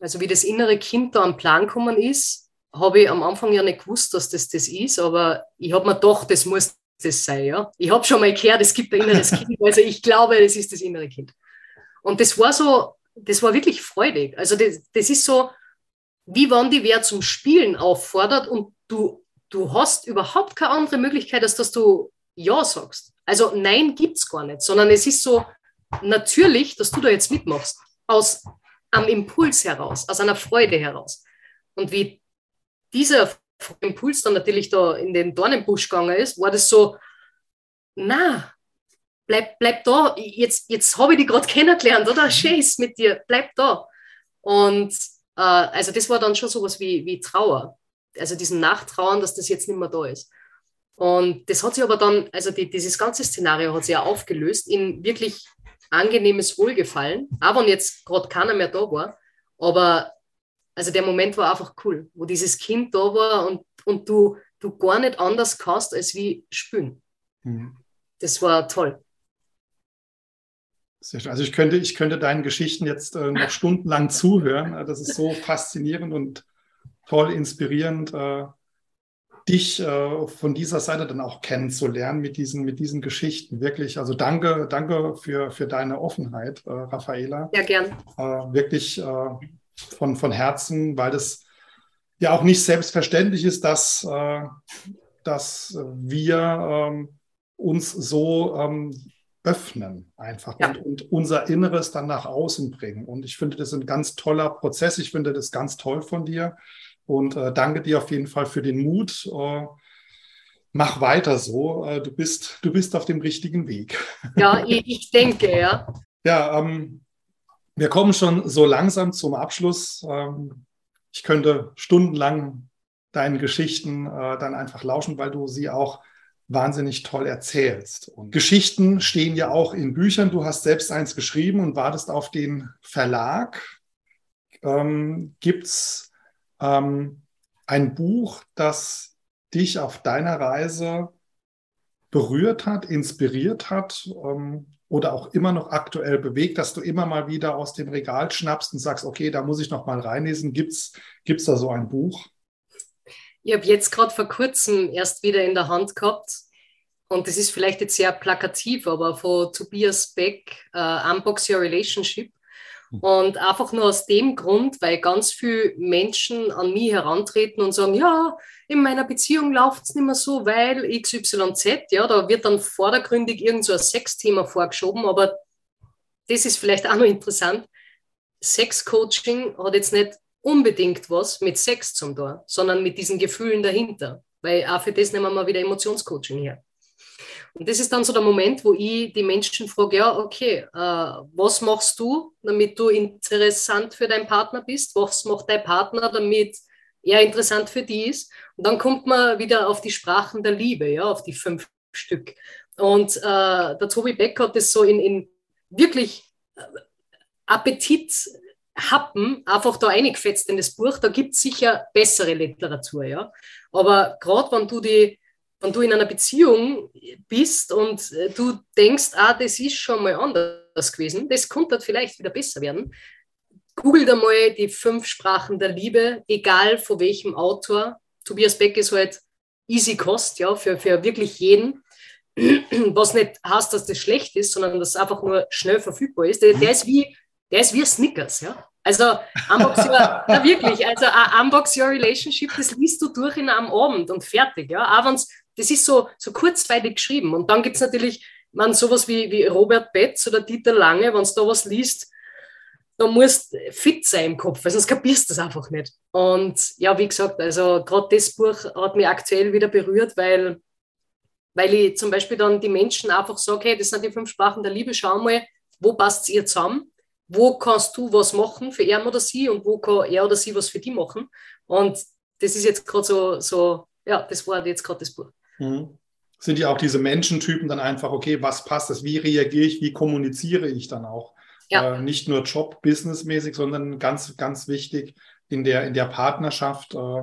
also wie das innere Kind da am Plan gekommen ist, habe ich am Anfang ja nicht gewusst, dass das das ist, aber ich habe mir gedacht, das muss das sein. Ja? Ich habe schon mal gehört, es gibt ein inneres Kind, also ich glaube, das ist das innere Kind. Und das war so, das war wirklich freudig. Also das, das ist so, wie wann die wer zum Spielen auffordert und du, du hast überhaupt keine andere Möglichkeit, als dass du Ja sagst. Also Nein gibt es gar nicht, sondern es ist so natürlich, dass du da jetzt mitmachst. Aus einem Impuls heraus, aus einer Freude heraus. Und wie dieser Impuls dann natürlich da in den Dornenbusch gegangen ist, war das so, na, bleib, bleib da, jetzt, jetzt habe ich dich gerade kennengelernt, oder? Chase mit dir, bleib da. Und äh, also das war dann schon sowas wie, wie Trauer. Also diesen Nachtrauen, dass das jetzt nicht mehr da ist. Und das hat sich aber dann, also die, dieses ganze Szenario hat sich ja aufgelöst in wirklich angenehmes Wohlgefallen, auch wenn jetzt gerade keiner mehr da war. Aber also der Moment war einfach cool, wo dieses Kind da war und, und du, du gar nicht anders kannst, als wie spülen. Mhm. Das war toll. Also ich könnte, ich könnte deinen Geschichten jetzt äh, noch stundenlang zuhören. Das ist so faszinierend und toll inspirierend, äh, dich äh, von dieser Seite dann auch kennenzulernen mit diesen, mit diesen Geschichten. Wirklich, also danke, danke für, für deine Offenheit, äh, Raffaela. Ja, gern. Äh, wirklich äh, von, von Herzen, weil das ja auch nicht selbstverständlich ist, dass, dass wir ähm, uns so ähm, öffnen einfach ja. und, und, unser Inneres dann nach außen bringen. Und ich finde das ein ganz toller Prozess. Ich finde das ganz toll von dir und äh, danke dir auf jeden Fall für den Mut. Äh, mach weiter so. Äh, du, bist, du bist auf dem richtigen Weg. Ja, ich, ich denke, ja. Ja, ähm, wir kommen schon so langsam zum Abschluss. Ähm, ich könnte stundenlang deinen Geschichten äh, dann einfach lauschen, weil du sie auch wahnsinnig toll erzählst. Und Geschichten stehen ja auch in Büchern. Du hast selbst eins geschrieben und wartest auf den Verlag. Ähm, Gibt es ähm, ein Buch, das dich auf deiner Reise berührt hat, inspiriert hat ähm, oder auch immer noch aktuell bewegt, dass du immer mal wieder aus dem Regal schnappst und sagst, okay, da muss ich noch mal reinlesen. Gibt es da so ein Buch? Ich habe jetzt gerade vor kurzem erst wieder in der Hand gehabt. Und das ist vielleicht jetzt sehr plakativ, aber von Tobias Beck, uh, Unbox Your Relationship. Hm. Und einfach nur aus dem Grund, weil ganz viele Menschen an mich herantreten und sagen, ja, in meiner Beziehung läuft es nicht mehr so, weil XYZ, ja, da wird dann vordergründig irgend so ein Sexthema vorgeschoben, aber das ist vielleicht auch noch interessant. Sexcoaching hat jetzt nicht unbedingt was mit Sex zum tun, sondern mit diesen Gefühlen dahinter. Weil auch für das nehmen wir wieder Emotionscoaching her. Und das ist dann so der Moment, wo ich die Menschen frage, ja, okay, äh, was machst du, damit du interessant für deinen Partner bist? Was macht dein Partner, damit er interessant für die ist? Und dann kommt man wieder auf die Sprachen der Liebe, ja, auf die fünf Stück. Und äh, der Tobi Beck hat das so in, in wirklich äh, Appetit Happen einfach da eingefetzt in das Buch. Da gibt es sicher bessere Literatur, ja. Aber gerade wenn du die, wenn du in einer Beziehung bist und äh, du denkst, ah, das ist schon mal anders gewesen, das könnte vielleicht wieder besser werden. Google da mal die fünf Sprachen der Liebe, egal von welchem Autor. Tobias Beck ist halt easy cost, ja, für, für wirklich jeden. Was nicht heißt, dass das schlecht ist, sondern dass es einfach nur schnell verfügbar ist. Der, der ist wie der ist wie Snickers, ja. Also Unbox Your, na wirklich, also Unbox Your Relationship, das liest du durch in einem Abend und fertig, ja. Auch wenn's, das ist so, so kurzweilig geschrieben. Und dann gibt es natürlich, man sowas wie, wie Robert Betz oder Dieter Lange, wenn du da was liest, da musst fit sein im Kopf, weil sonst kapierst du das einfach nicht. Und ja, wie gesagt, also gerade das Buch hat mich aktuell wieder berührt, weil, weil ich zum Beispiel dann die Menschen einfach sage, hey, das sind die fünf Sprachen der Liebe, schau mal, wo passt ihr zusammen? Wo kannst du was machen für er oder sie und wo kann er oder sie was für die machen. Und das ist jetzt gerade so, so, ja, das war jetzt gerade das Buch. Mhm. sind ja auch diese Menschentypen dann einfach, okay, was passt das, wie reagiere ich, wie kommuniziere ich dann auch. Ja. Äh, nicht nur Job, businessmäßig, sondern ganz, ganz wichtig in der, in der Partnerschaft. Äh,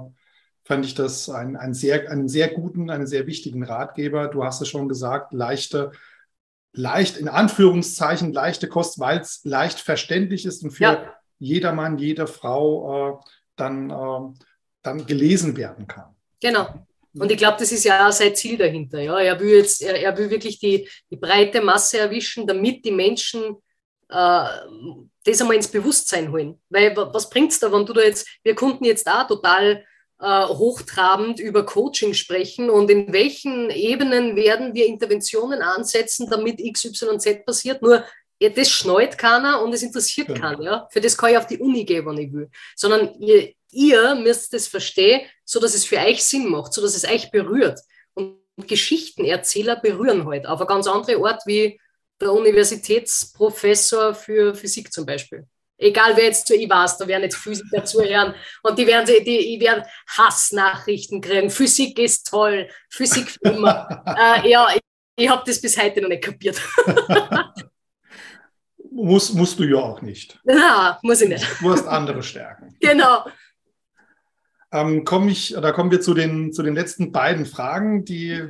fand ich das ein, ein sehr, einen sehr guten, einen sehr wichtigen Ratgeber. Du hast es schon gesagt, leichte, leicht, in Anführungszeichen, leichte Kost, weil es leicht verständlich ist und für ja. jedermann, jede Frau äh, dann, äh, dann gelesen werden kann. Genau. Und ich glaube, das ist ja auch sein Ziel dahinter. Ja? Er will jetzt, er, er will wirklich die, die breite Masse erwischen, damit die Menschen äh, das einmal ins Bewusstsein holen. Weil was bringt es da, wenn du da jetzt, wir konnten jetzt auch total äh, hochtrabend über Coaching sprechen und in welchen Ebenen werden wir Interventionen ansetzen, damit XYZ passiert. Nur ja, das schneut keiner und es interessiert genau. keinen. Ja? Für das kann ich auf die Uni gehen, wenn ich will. Sondern ihr, ihr müsst es verstehen, so dass es für euch Sinn macht, so dass es euch berührt. Und Geschichtenerzähler berühren halt auf eine ganz andere Art wie der Universitätsprofessor für Physik zum Beispiel. Egal wer jetzt zu ich weiß, da werden jetzt Physiker zuhören und die werden, die, die werden Hassnachrichten kriegen. Physik ist toll, Physik für immer. äh, ja, ich, ich habe das bis heute noch nicht kapiert. Muss, musst du ja auch nicht. Ja, muss ich nicht. Du hast andere Stärken. Genau. Ähm, komm ich, da kommen wir zu den, zu den letzten beiden Fragen, die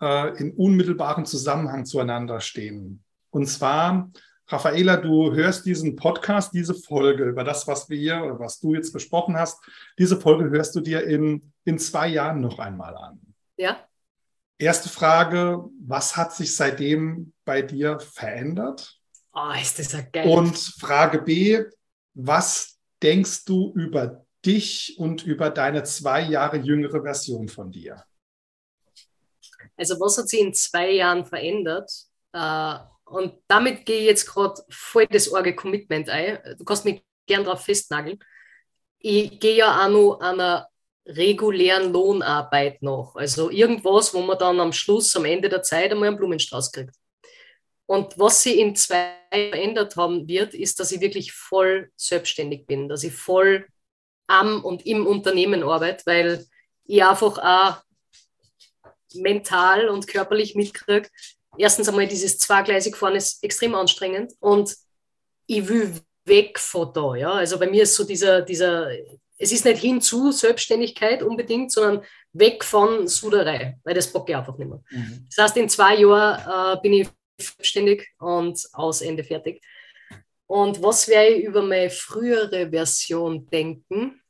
äh, in unmittelbarem Zusammenhang zueinander stehen. Und zwar, Raffaela, du hörst diesen Podcast, diese Folge über das, was wir hier oder was du jetzt besprochen hast. Diese Folge hörst du dir in, in zwei Jahren noch einmal an. Ja. Erste Frage, was hat sich seitdem bei dir verändert? Oh, ist das ja geil. Und Frage B, was denkst du über dich und über deine zwei Jahre jüngere Version von dir? Also was hat sich in zwei Jahren verändert? Äh, und damit gehe ich jetzt gerade voll das orge Commitment ein. Du kannst mich gern darauf festnageln. Ich gehe ja auch noch einer regulären Lohnarbeit noch. Also irgendwas, wo man dann am Schluss, am Ende der Zeit einmal einen Blumenstrauß kriegt. Und was sie in zwei verändert haben wird, ist, dass ich wirklich voll selbstständig bin, dass ich voll am und im Unternehmen arbeite, weil ich einfach auch mental und körperlich mitkriege, erstens einmal dieses zweigleisig fahren ist extrem anstrengend und ich will weg von da. Ja? Also bei mir ist so dieser, dieser, es ist nicht hin zu Selbstständigkeit unbedingt, sondern weg von Suderei, weil das bocke ich einfach nicht mehr. Mhm. Das heißt, in zwei Jahren äh, bin ich selbstständig und aus Ende fertig. Und was werde ich über meine frühere Version denken?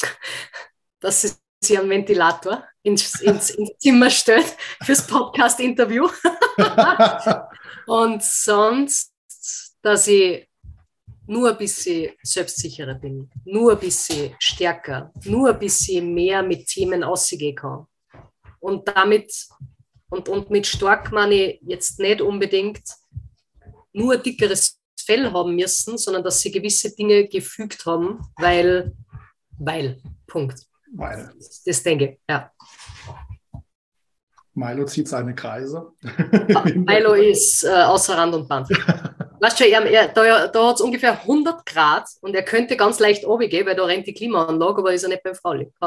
Das ist sie einen Ventilator ins, ins, ins Zimmer stellt fürs Podcast-Interview. und sonst, dass ich nur ein bisschen selbstsicherer bin, nur ein bisschen stärker, nur ein bisschen mehr mit Themen ausgehen kann. Und damit, und, und mit stark meine ich jetzt nicht unbedingt nur dickeres Fell haben müssen, sondern dass sie gewisse Dinge gefügt haben, weil, weil, Punkt. Weil. Das denke ich, ja. Milo zieht seine Kreise. Milo ist äh, außer Rand und Band. weißt du, er, er, da, da hat es ungefähr 100 Grad und er könnte ganz leicht runtergehen, weil da rennt die Klimaanlage, aber ist er nicht beim Fraulich.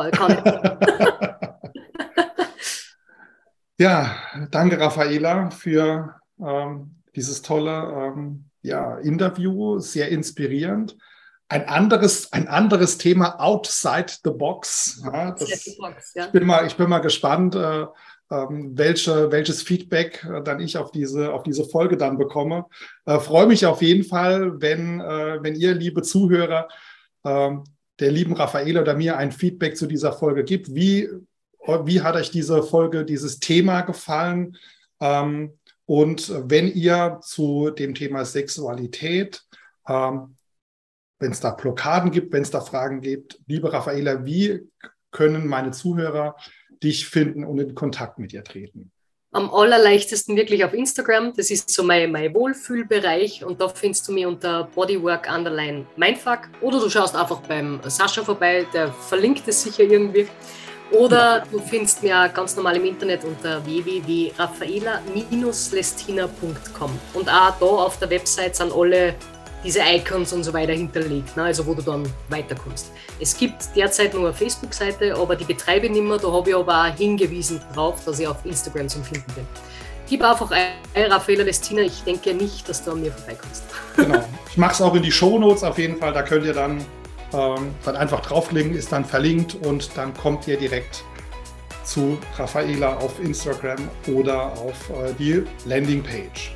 ja, danke Raffaela für ähm, dieses tolle ähm, ja, Interview, sehr inspirierend ein anderes, ein anderes Thema outside the box. Ja, das, box ja. ich, bin mal, ich bin mal gespannt, äh, ähm, welche, welches Feedback äh, dann ich auf diese, auf diese Folge dann bekomme. Äh, freue mich auf jeden Fall, wenn, äh, wenn ihr, liebe Zuhörer, ähm, der lieben Raffaele oder mir ein Feedback zu dieser Folge gibt. Wie, wie hat euch diese Folge, dieses Thema gefallen? Ähm, und wenn ihr zu dem Thema Sexualität ähm, wenn es da Blockaden gibt, wenn es da Fragen gibt. Liebe Raffaela, wie können meine Zuhörer dich finden und in Kontakt mit dir treten? Am allerleichtesten wirklich auf Instagram. Das ist so mein, mein Wohlfühlbereich und da findest du mich unter Bodywork Underline Mindfuck. Oder du schaust einfach beim Sascha vorbei, der verlinkt es sicher irgendwie. Oder du findest mich auch ganz normal im Internet unter www.raffaela-lestina.com. Und auch da auf der Website sind alle diese Icons und so weiter hinterlegt, ne? also wo du dann weiterkommst. Es gibt derzeit nur eine Facebook-Seite, aber die betreibe ich nicht mehr. Da habe ich aber auch hingewiesen drauf, dass ich auf Instagram zu finden bin. Gib einfach ein, Raffaella Lestina. Ich denke nicht, dass du an mir vorbeikommst. Genau. Ich mache es auch in die Show Notes auf jeden Fall. Da könnt ihr dann, ähm, dann einfach draufklicken, ist dann verlinkt und dann kommt ihr direkt zu Raffaela auf Instagram oder auf äh, die Landingpage.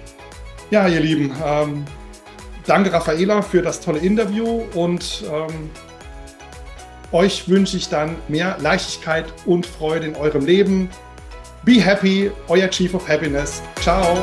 Ja, ihr Lieben, ähm, danke Raffaela für das tolle Interview und ähm, euch wünsche ich dann mehr Leichtigkeit und Freude in eurem Leben. Be happy, euer Chief of Happiness. Ciao.